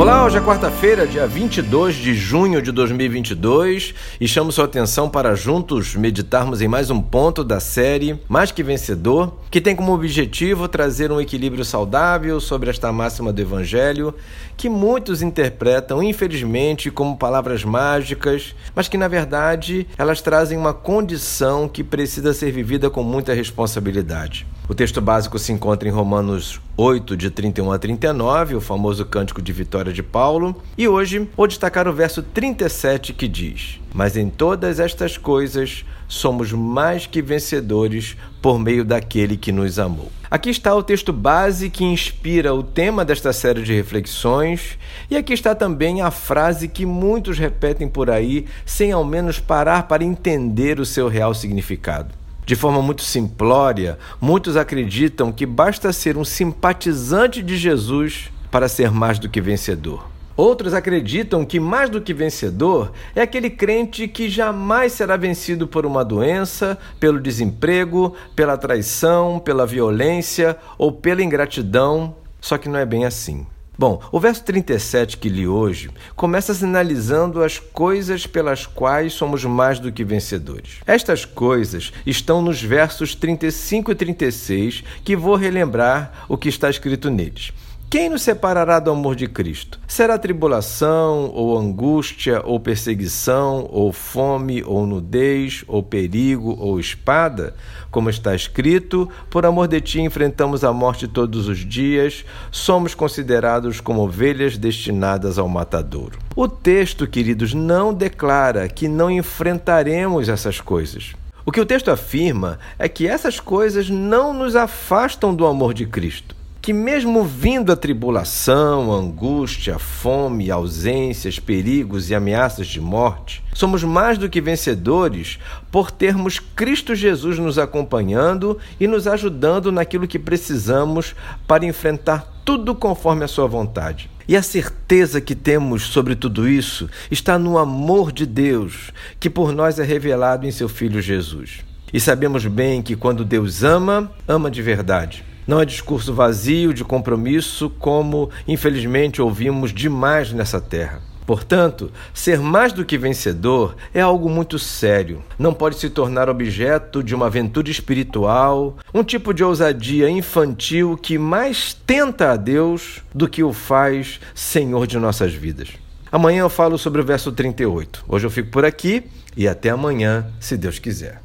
Olá, hoje é quarta-feira, dia 22 de junho de 2022 e chamo sua atenção para juntos meditarmos em mais um ponto da série Mais que Vencedor, que tem como objetivo trazer um equilíbrio saudável sobre esta máxima do Evangelho, que muitos interpretam, infelizmente, como palavras mágicas, mas que na verdade elas trazem uma condição que precisa ser vivida com muita responsabilidade. O texto básico se encontra em Romanos 8, de 31 a 39, o famoso cântico de vitória de Paulo, e hoje vou destacar o verso 37 que diz: Mas em todas estas coisas somos mais que vencedores por meio daquele que nos amou. Aqui está o texto base que inspira o tema desta série de reflexões, e aqui está também a frase que muitos repetem por aí sem ao menos parar para entender o seu real significado. De forma muito simplória, muitos acreditam que basta ser um simpatizante de Jesus para ser mais do que vencedor. Outros acreditam que mais do que vencedor é aquele crente que jamais será vencido por uma doença, pelo desemprego, pela traição, pela violência ou pela ingratidão. Só que não é bem assim. Bom, o verso 37 que li hoje começa sinalizando as coisas pelas quais somos mais do que vencedores. Estas coisas estão nos versos 35 e 36, que vou relembrar o que está escrito neles. Quem nos separará do amor de Cristo? Será tribulação, ou angústia, ou perseguição, ou fome, ou nudez, ou perigo, ou espada? Como está escrito: Por amor de ti enfrentamos a morte todos os dias, somos considerados como ovelhas destinadas ao matadouro. O texto, queridos, não declara que não enfrentaremos essas coisas. O que o texto afirma é que essas coisas não nos afastam do amor de Cristo que, mesmo vindo a tribulação, angústia, fome, ausências, perigos e ameaças de morte, somos mais do que vencedores por termos Cristo Jesus nos acompanhando e nos ajudando naquilo que precisamos para enfrentar tudo conforme a Sua vontade. E a certeza que temos sobre tudo isso está no amor de Deus, que por nós é revelado em Seu Filho Jesus. E sabemos bem que quando Deus ama, ama de verdade não é discurso vazio de compromisso, como infelizmente ouvimos demais nessa terra. Portanto, ser mais do que vencedor é algo muito sério. Não pode se tornar objeto de uma aventura espiritual, um tipo de ousadia infantil que mais tenta a Deus do que o faz Senhor de nossas vidas. Amanhã eu falo sobre o verso 38. Hoje eu fico por aqui e até amanhã, se Deus quiser.